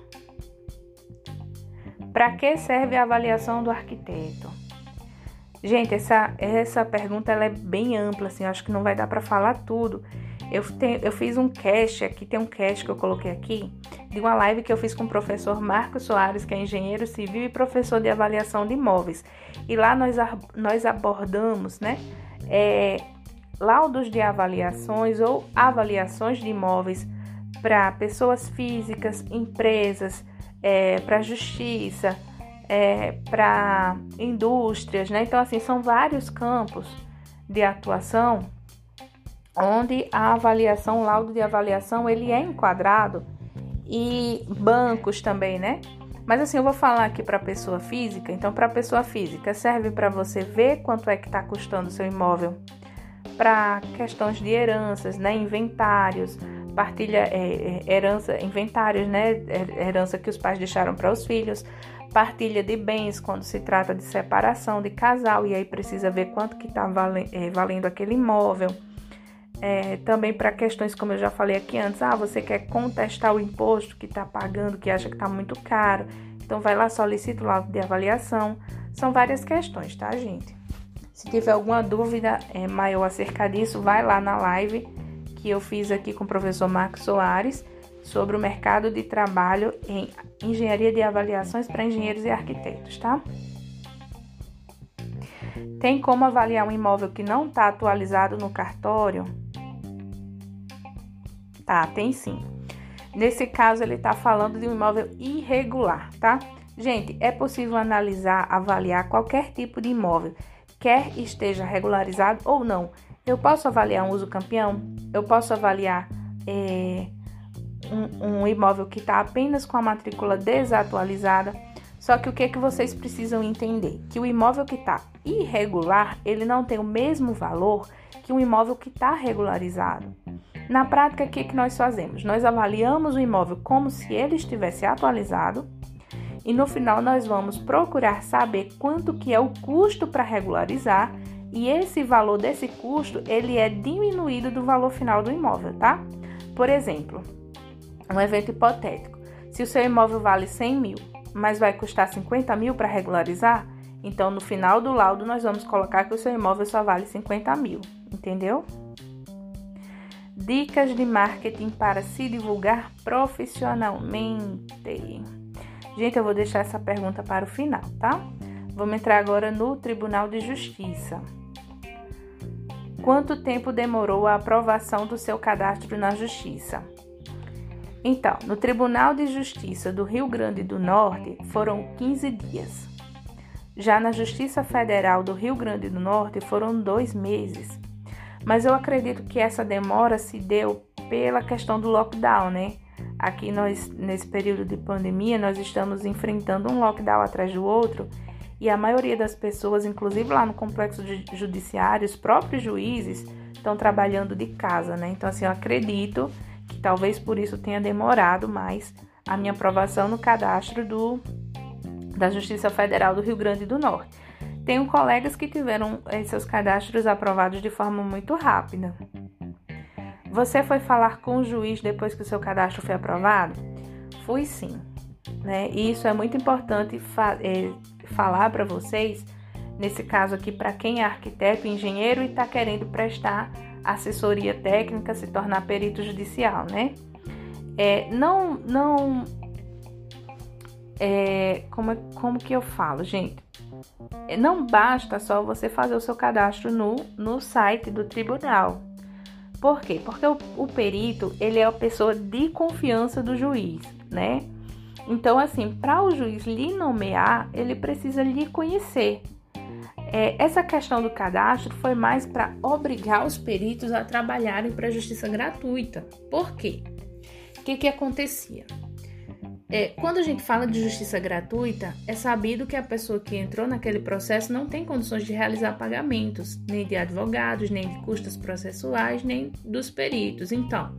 Para que serve a avaliação do arquiteto? Gente, essa, essa pergunta ela é bem ampla, assim, acho que não vai dar para falar tudo. Eu, tenho, eu fiz um cast aqui, tem um cast que eu coloquei aqui, de uma live que eu fiz com o professor Marcos Soares, que é engenheiro civil e professor de avaliação de imóveis. E lá nós, nós abordamos, né, é, laudos de avaliações ou avaliações de imóveis para pessoas físicas, empresas, é, para justiça, é, para indústrias, né? Então, assim, são vários campos de atuação onde a avaliação, o laudo de avaliação, ele é enquadrado e bancos também, né? Mas assim, eu vou falar aqui para pessoa física. Então, para pessoa física, serve para você ver quanto é que está custando o seu imóvel para questões de heranças, né, inventários, partilha é, é, herança, inventários, né, herança que os pais deixaram para os filhos, partilha de bens quando se trata de separação de casal e aí precisa ver quanto que está valendo, é, valendo aquele imóvel. É, também para questões como eu já falei aqui antes, ah, você quer contestar o imposto que está pagando, que acha que está muito caro, então vai lá solicita o laudo de avaliação. São várias questões, tá, gente? Se tiver alguma dúvida é, maior acerca disso, vai lá na live que eu fiz aqui com o professor Marcos Soares sobre o mercado de trabalho em engenharia de avaliações para engenheiros e arquitetos, tá? Tem como avaliar um imóvel que não está atualizado no cartório? Tá, tem sim. Nesse caso, ele está falando de um imóvel irregular, tá? Gente, é possível analisar, avaliar qualquer tipo de imóvel quer esteja regularizado ou não. Eu posso avaliar um uso campeão? Eu posso avaliar é, um, um, imóvel que está apenas com a matrícula desatualizada? Só que o que, é que vocês precisam entender? Que o imóvel que está irregular, ele não tem o mesmo valor que um imóvel que está regularizado. Na prática, o que, é que nós fazemos? Nós avaliamos o imóvel como se ele estivesse atualizado e no final nós vamos procurar saber quanto que é o custo para regularizar e esse valor desse custo ele é diminuído do valor final do imóvel, tá? Por exemplo, um evento hipotético. Se o seu imóvel vale 100 mil, mas vai custar 50 mil para regularizar, então no final do laudo nós vamos colocar que o seu imóvel só vale 50 mil, entendeu? Dicas de marketing para se divulgar profissionalmente. Gente, eu vou deixar essa pergunta para o final, tá? Vamos entrar agora no Tribunal de Justiça. Quanto tempo demorou a aprovação do seu cadastro na Justiça? Então, no Tribunal de Justiça do Rio Grande do Norte foram 15 dias. Já na Justiça Federal do Rio Grande do Norte foram dois meses. Mas eu acredito que essa demora se deu pela questão do lockdown, né? Aqui nós, nesse período de pandemia, nós estamos enfrentando um lockdown atrás do outro e a maioria das pessoas, inclusive lá no complexo judiciário, os próprios juízes estão trabalhando de casa, né? Então, assim, eu acredito que talvez por isso tenha demorado mais a minha aprovação no cadastro do, da Justiça Federal do Rio Grande do Norte. Tenho colegas que tiveram eh, seus cadastros aprovados de forma muito rápida. Você foi falar com o juiz depois que o seu cadastro foi aprovado? Fui sim. Né? E isso é muito importante fa é, falar para vocês, nesse caso aqui, para quem é arquiteto, engenheiro e está querendo prestar assessoria técnica, se tornar perito judicial, né? É, não, não, é, como, é, como que eu falo, gente? É, não basta só você fazer o seu cadastro no, no site do tribunal. Por quê? Porque o, o perito, ele é a pessoa de confiança do juiz, né? Então, assim, para o juiz lhe nomear, ele precisa lhe conhecer. É, essa questão do cadastro foi mais para obrigar os peritos a trabalharem para a justiça gratuita. Por quê? O que, que acontecia? É, quando a gente fala de justiça gratuita, é sabido que a pessoa que entrou naquele processo não tem condições de realizar pagamentos, nem de advogados, nem de custos processuais, nem dos peritos. Então,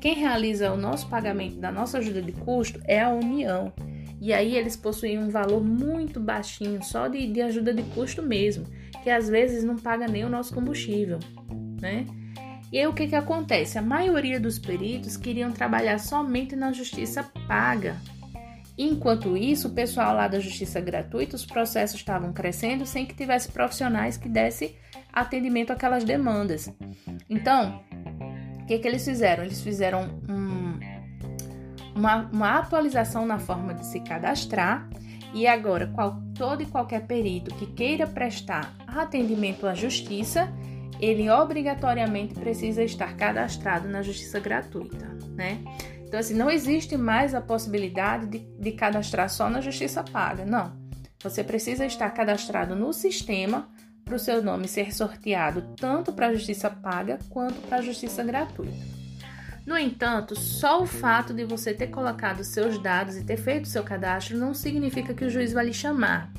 quem realiza o nosso pagamento da nossa ajuda de custo é a União. E aí eles possuem um valor muito baixinho, só de, de ajuda de custo mesmo, que às vezes não paga nem o nosso combustível, né? E aí o que, que acontece? A maioria dos peritos queriam trabalhar somente na justiça paga. Enquanto isso, o pessoal lá da justiça gratuita, os processos estavam crescendo sem que tivesse profissionais que desse atendimento àquelas demandas. Então, o que, que eles fizeram? Eles fizeram um, uma, uma atualização na forma de se cadastrar e agora qual, todo e qualquer perito que queira prestar atendimento à justiça ele obrigatoriamente precisa estar cadastrado na justiça gratuita, né? Então, assim, não existe mais a possibilidade de, de cadastrar só na justiça paga, não. Você precisa estar cadastrado no sistema para o seu nome ser sorteado tanto para a justiça paga quanto para a justiça gratuita. No entanto, só o fato de você ter colocado seus dados e ter feito seu cadastro não significa que o juiz vai lhe chamar,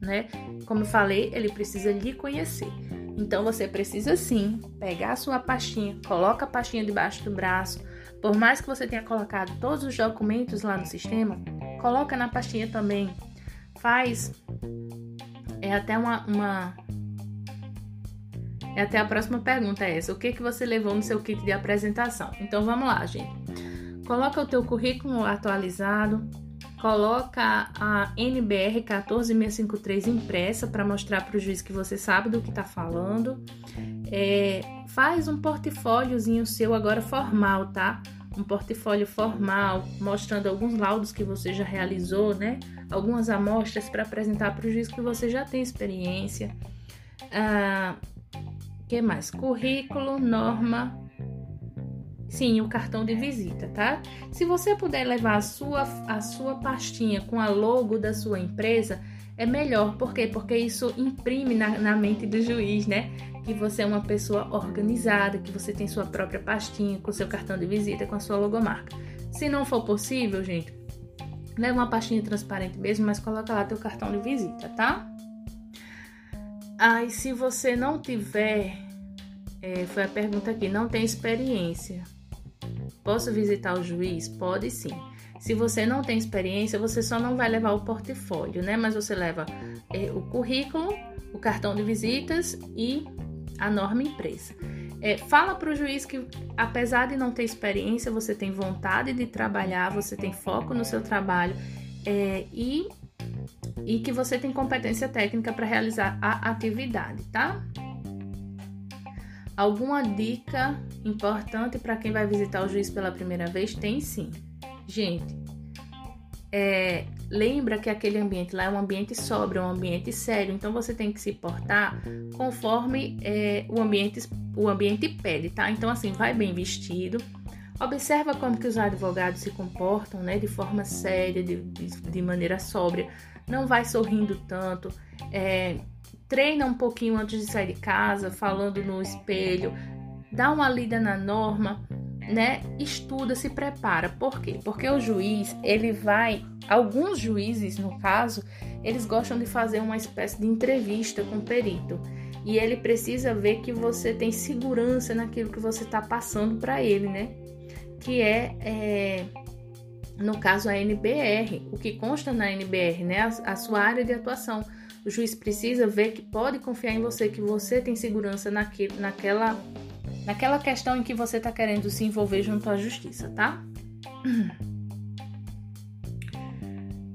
né? Como eu falei, ele precisa lhe conhecer. Então você precisa sim pegar a sua pastinha, coloca a pastinha debaixo do braço. Por mais que você tenha colocado todos os documentos lá no sistema, coloca na pastinha também. Faz é até uma, uma é até a próxima pergunta é essa. O que que você levou no seu kit de apresentação? Então vamos lá, gente. Coloca o teu currículo atualizado, coloca a NBR 14653 impressa para mostrar para o juiz que você sabe do que está falando. É, faz um portfóliozinho seu agora formal, tá? Um portfólio formal, mostrando alguns laudos que você já realizou, né? Algumas amostras para apresentar para o juiz que você já tem experiência. Ah, que mais? Currículo, norma, Sim, o cartão de visita, tá? Se você puder levar a sua, a sua pastinha com a logo da sua empresa, é melhor. Por quê? Porque isso imprime na, na mente do juiz, né? Que você é uma pessoa organizada, que você tem sua própria pastinha com seu cartão de visita, com a sua logomarca. Se não for possível, gente, leva uma pastinha transparente mesmo, mas coloca lá teu cartão de visita, tá? Aí, se você não tiver, é, foi a pergunta aqui, não tem experiência Posso visitar o juiz? Pode sim. Se você não tem experiência, você só não vai levar o portfólio, né? Mas você leva é, o currículo, o cartão de visitas e a norma impressa. É, fala para o juiz que, apesar de não ter experiência, você tem vontade de trabalhar, você tem foco no seu trabalho é, e, e que você tem competência técnica para realizar a atividade, tá? Alguma dica importante para quem vai visitar o juiz pela primeira vez? Tem sim. Gente, é, lembra que aquele ambiente lá é um ambiente sóbrio, é um ambiente sério, então você tem que se portar conforme é, o, ambiente, o ambiente pede, tá? Então, assim, vai bem vestido, observa como que os advogados se comportam, né, de forma séria, de, de, de maneira sóbria, não vai sorrindo tanto, é, treina um pouquinho antes de sair de casa, falando no espelho, dá uma lida na norma, né? Estuda, se prepara. Por quê? Porque o juiz, ele vai, alguns juízes, no caso, eles gostam de fazer uma espécie de entrevista com o perito. E ele precisa ver que você tem segurança naquilo que você está passando para ele, né? Que é, é, no caso, a NBR, o que consta na NBR, né? A, a sua área de atuação o juiz precisa ver que pode confiar em você, que você tem segurança naquele, naquela, naquela questão em que você está querendo se envolver junto à justiça, tá?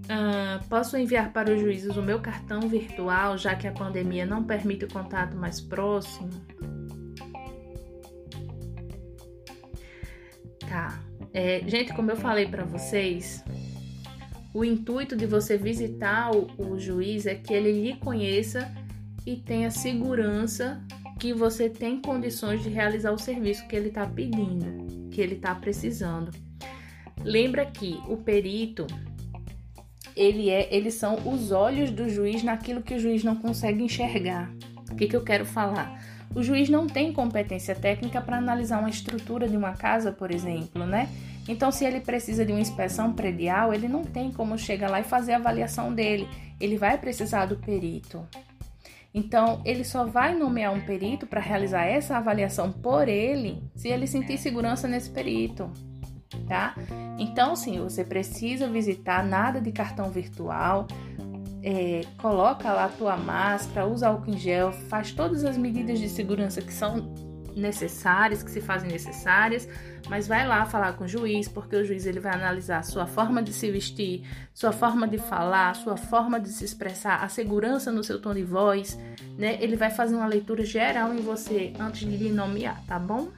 Uh, posso enviar para os juízes o meu cartão virtual, já que a pandemia não permite o contato mais próximo? Tá. É, gente, como eu falei para vocês, o intuito de você visitar o, o juiz é que ele lhe conheça e tenha segurança que você tem condições de realizar o serviço que ele está pedindo, que ele está precisando. Lembra que o perito ele é, eles são os olhos do juiz naquilo que o juiz não consegue enxergar. O que, que eu quero falar? O juiz não tem competência técnica para analisar uma estrutura de uma casa, por exemplo, né? Então, se ele precisa de uma inspeção predial, ele não tem como chegar lá e fazer a avaliação dele. Ele vai precisar do perito. Então, ele só vai nomear um perito para realizar essa avaliação por ele se ele sentir segurança nesse perito, tá? Então, sim, você precisa visitar nada de cartão virtual, é, coloca lá a tua máscara, usa álcool em gel, faz todas as medidas de segurança que são necessárias, que se fazem necessárias, mas vai lá falar com o juiz, porque o juiz ele vai analisar sua forma de se vestir, sua forma de falar, sua forma de se expressar, a segurança no seu tom de voz, né? Ele vai fazer uma leitura geral em você antes de lhe nomear, tá bom?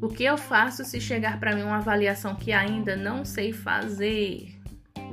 O que eu faço se chegar para mim uma avaliação que ainda não sei fazer?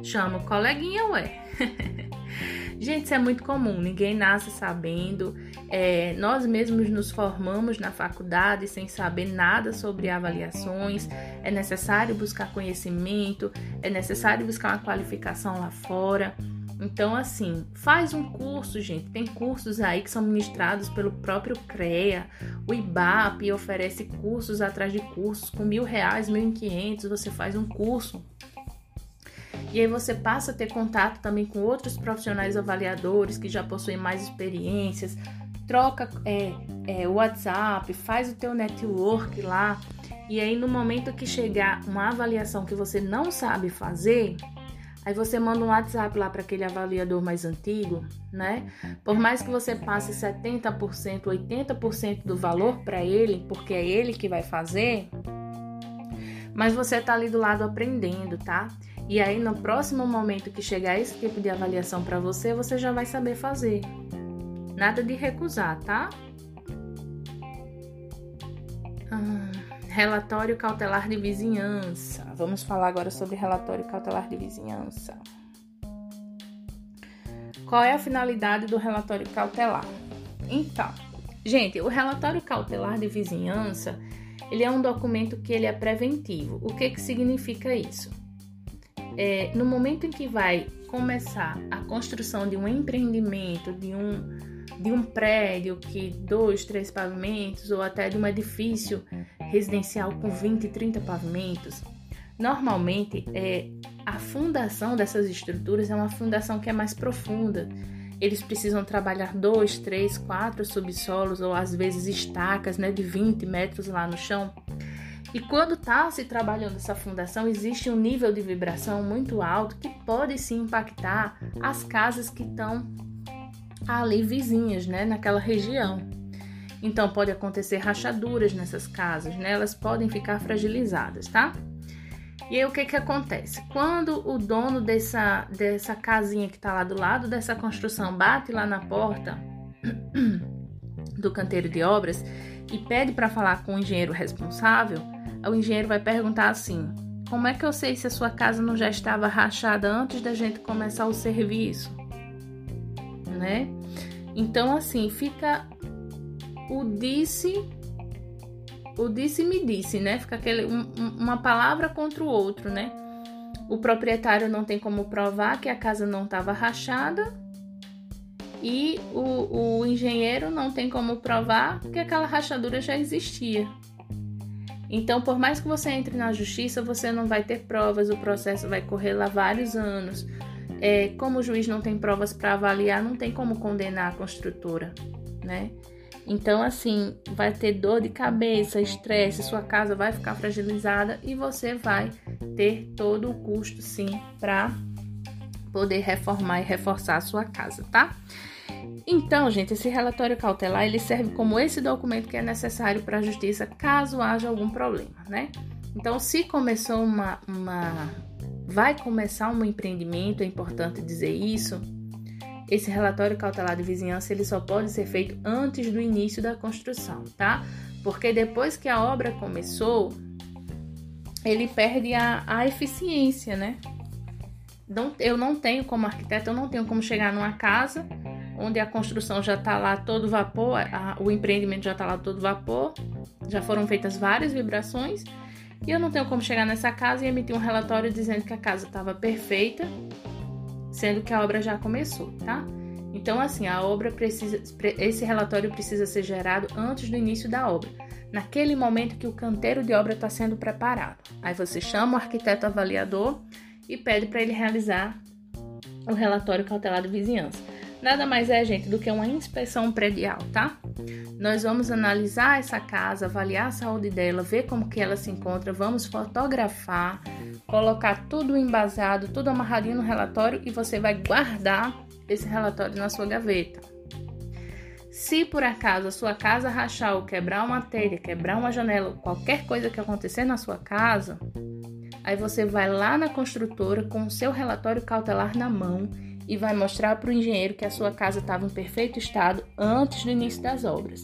Chamo coleguinha, ué. Gente, isso é muito comum, ninguém nasce sabendo. É, nós mesmos nos formamos na faculdade sem saber nada sobre avaliações. É necessário buscar conhecimento, é necessário buscar uma qualificação lá fora. Então, assim, faz um curso, gente. Tem cursos aí que são ministrados pelo próprio CREA. O IBAP oferece cursos atrás de cursos com mil reais, mil e quinhentos. Você faz um curso E aí você passa a ter contato também com outros profissionais avaliadores que já possuem mais experiências, troca é, é, WhatsApp, faz o teu network lá. E aí no momento que chegar uma avaliação que você não sabe fazer, Aí você manda um WhatsApp lá para aquele avaliador mais antigo, né? Por mais que você passe 70%, 80% do valor para ele, porque é ele que vai fazer, mas você tá ali do lado aprendendo, tá? E aí no próximo momento que chegar esse tipo de avaliação para você, você já vai saber fazer. Nada de recusar, tá? Ah, relatório cautelar de vizinhança. Vamos falar agora sobre relatório cautelar de vizinhança. Qual é a finalidade do relatório cautelar? Então, gente, o relatório cautelar de vizinhança, ele é um documento que ele é preventivo. O que que significa isso? É, no momento em que vai começar a construção de um empreendimento, de um de um prédio que dois, três pavimentos ou até de um edifício residencial com 20, 30 pavimentos, normalmente é a fundação dessas estruturas é uma fundação que é mais profunda. Eles precisam trabalhar dois, três, quatro subsolos ou às vezes estacas, né, de 20 metros lá no chão. E quando está se trabalhando essa fundação, existe um nível de vibração muito alto que pode se impactar as casas que estão ali vizinhas, né, naquela região. Então pode acontecer rachaduras nessas casas, né? Elas podem ficar fragilizadas, tá? E aí o que que acontece? Quando o dono dessa dessa casinha que está lá do lado dessa construção bate lá na porta do canteiro de obras e pede para falar com o engenheiro responsável, o engenheiro vai perguntar assim: como é que eu sei se a sua casa não já estava rachada antes da gente começar o serviço? Né? Então, assim, fica o disse, o disse me disse, né? Fica aquele, um, uma palavra contra o outro, né? O proprietário não tem como provar que a casa não estava rachada e o, o engenheiro não tem como provar que aquela rachadura já existia. Então, por mais que você entre na justiça, você não vai ter provas, o processo vai correr lá vários anos é, como o juiz não tem provas para avaliar, não tem como condenar a construtora, né? Então, assim, vai ter dor de cabeça, estresse, sua casa vai ficar fragilizada e você vai ter todo o custo, sim, para poder reformar e reforçar a sua casa, tá? Então, gente, esse relatório cautelar ele serve como esse documento que é necessário para a justiça caso haja algum problema, né? Então, se começou uma, uma vai começar um empreendimento, é importante dizer isso. Esse relatório cautelar de vizinhança ele só pode ser feito antes do início da construção, tá? Porque depois que a obra começou, ele perde a, a eficiência, né? Não, eu não tenho como arquiteto, eu não tenho como chegar numa casa onde a construção já está lá todo vapor, a, o empreendimento já está lá todo vapor, já foram feitas várias vibrações e eu não tenho como chegar nessa casa e emitir um relatório dizendo que a casa estava perfeita, sendo que a obra já começou, tá? Então, assim, a obra precisa, esse relatório precisa ser gerado antes do início da obra, naquele momento que o canteiro de obra está sendo preparado. Aí você chama o arquiteto avaliador e pede para ele realizar o relatório cautelar de vizinhança. Nada mais é, gente, do que uma inspeção predial, tá? Nós vamos analisar essa casa, avaliar a saúde dela, ver como que ela se encontra, vamos fotografar, colocar tudo embasado, tudo amarradinho no relatório e você vai guardar esse relatório na sua gaveta. Se por acaso a sua casa rachar ou quebrar uma telha, quebrar uma janela, qualquer coisa que acontecer na sua casa, aí você vai lá na construtora com o seu relatório cautelar na mão e vai mostrar para o engenheiro que a sua casa estava em perfeito estado antes do início das obras.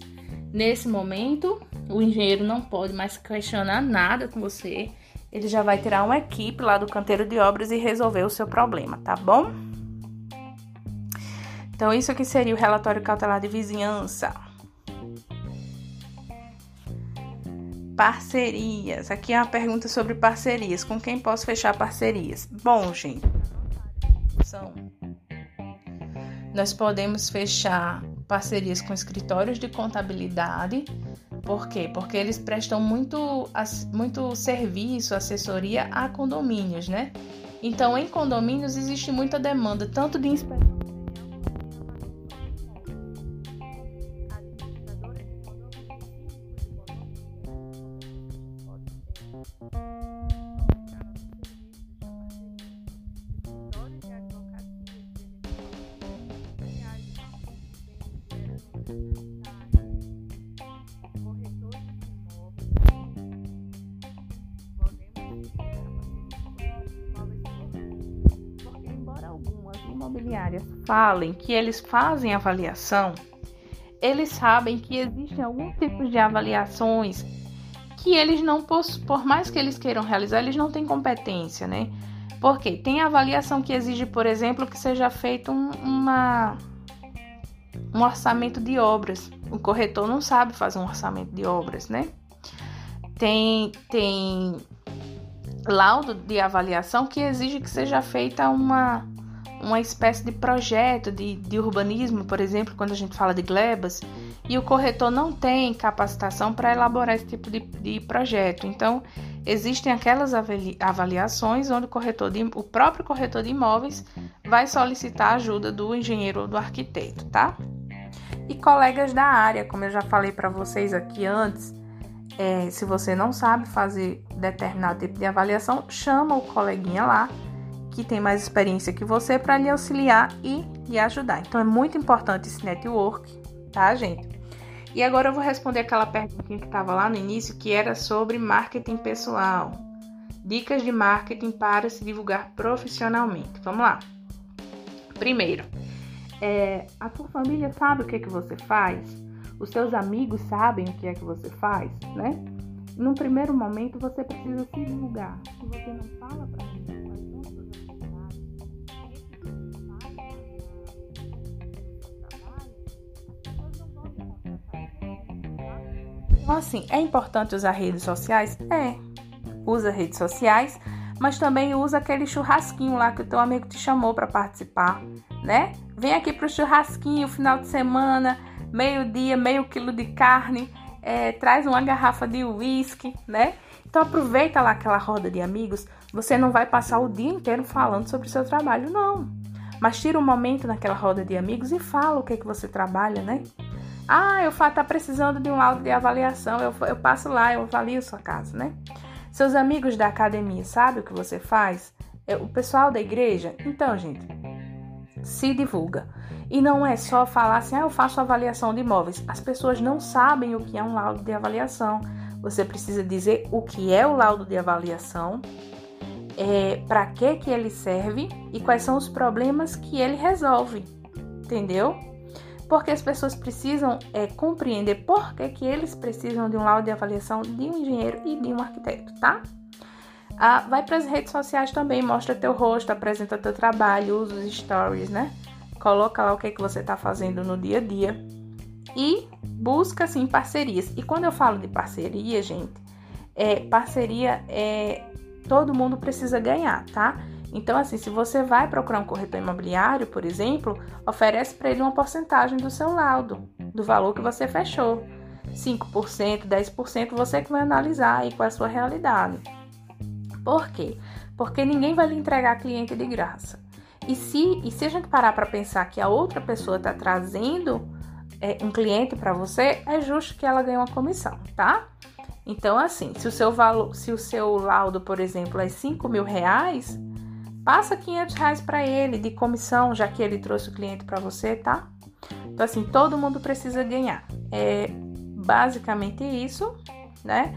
Nesse momento, o engenheiro não pode mais questionar nada com você. Ele já vai tirar uma equipe lá do canteiro de obras e resolver o seu problema, tá bom? Então, isso aqui seria o relatório cautelar de vizinhança. Parcerias. Aqui é uma pergunta sobre parcerias. Com quem posso fechar parcerias? Bom, gente, são nós podemos fechar parcerias com escritórios de contabilidade. Por quê? Porque eles prestam muito, muito serviço, assessoria a condomínios, né? Então, em condomínios existe muita demanda, tanto de inspeção falem que eles fazem avaliação, eles sabem que existem alguns tipos de avaliações que eles não, por mais que eles queiram realizar, eles não têm competência, né? Porque tem avaliação que exige, por exemplo, que seja feito um, uma, um orçamento de obras. O corretor não sabe fazer um orçamento de obras, né? Tem, tem laudo de avaliação que exige que seja feita uma, uma espécie de projeto de, de urbanismo, por exemplo, quando a gente fala de glebas, e o corretor não tem capacitação para elaborar esse tipo de, de, projeto. Então, existem aquelas avaliações onde o, corretor de, o próprio corretor de imóveis vai solicitar a ajuda do engenheiro ou do arquiteto, tá? E colegas da área, como eu já falei para vocês aqui antes, é, se você não sabe fazer determinado tipo de avaliação, chama o coleguinha lá que tem mais experiência que você para lhe auxiliar e lhe ajudar. Então é muito importante esse network, tá, gente? E agora eu vou responder aquela perguntinha que estava lá no início, que era sobre marketing pessoal. Dicas de marketing para se divulgar profissionalmente. Vamos lá. Primeiro, é, a tua família sabe o que, é que você faz? Os seus amigos sabem o que é que você faz, né? No primeiro momento, você precisa se divulgar. Se você não fala para Então, assim, é importante usar redes sociais? É. Usa redes sociais, mas também usa aquele churrasquinho lá que o teu amigo te chamou para participar, né? Vem aqui pro churrasquinho, final de semana, meio-dia, meio quilo de carne é, traz uma garrafa de uísque, né? Então aproveita lá aquela roda de amigos. Você não vai passar o dia inteiro falando sobre o seu trabalho, não. Mas tira um momento naquela roda de amigos e fala o que, é que você trabalha, né? Ah, eu tá precisando de um laudo de avaliação. Eu, eu passo lá, eu avalio sua casa, né? Seus amigos da academia sabem o que você faz? O pessoal da igreja? Então, gente, se divulga. E não é só falar assim, ah, eu faço avaliação de imóveis. As pessoas não sabem o que é um laudo de avaliação. Você precisa dizer o que é o laudo de avaliação, é, para que, que ele serve e quais são os problemas que ele resolve. Entendeu? Porque as pessoas precisam é, compreender por que, que eles precisam de um laudo de avaliação de um engenheiro e de um arquiteto, tá? Ah, vai para as redes sociais também, mostra teu rosto, apresenta teu trabalho, usa os stories, né? coloca lá o que, é que você está fazendo no dia a dia e busca assim parcerias. E quando eu falo de parceria, gente, é parceria é todo mundo precisa ganhar, tá? Então, assim, se você vai procurar um corretor imobiliário, por exemplo, oferece para ele uma porcentagem do seu laudo, do valor que você fechou. 5%, 10%, você que vai analisar aí qual é a sua realidade. Por quê? Porque ninguém vai lhe entregar cliente de graça. E se, e se a gente parar para pensar que a outra pessoa está trazendo é, um cliente para você, é justo que ela ganhe uma comissão, tá? Então, assim, se o seu valor, se o seu laudo, por exemplo, é 5 mil reais, passa 500 reais para ele de comissão, já que ele trouxe o cliente para você, tá? Então, assim, todo mundo precisa ganhar. É basicamente isso, né?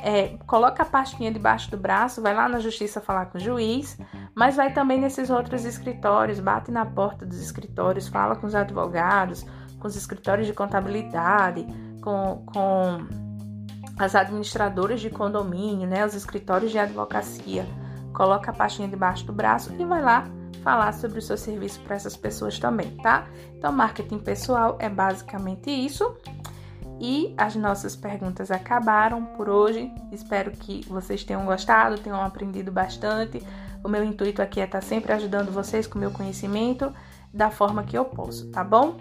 É, coloca a pastinha debaixo do braço, vai lá na justiça falar com o juiz, mas vai também nesses outros escritórios, bate na porta dos escritórios, fala com os advogados, com os escritórios de contabilidade, com, com as administradoras de condomínio, né, os escritórios de advocacia. Coloca a pastinha debaixo do braço e vai lá falar sobre o seu serviço para essas pessoas também, tá? Então, marketing pessoal é basicamente isso. E as nossas perguntas acabaram por hoje. Espero que vocês tenham gostado, tenham aprendido bastante. O meu intuito aqui é estar sempre ajudando vocês com o meu conhecimento da forma que eu posso, tá bom?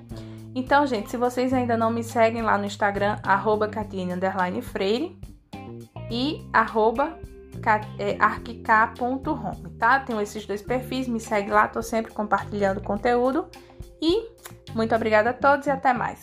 Então, gente, se vocês ainda não me seguem lá no Instagram, arroba Freire e arroba é, arquicar.home, tá? Tenho esses dois perfis, me segue lá, tô sempre compartilhando conteúdo. E muito obrigada a todos e até mais.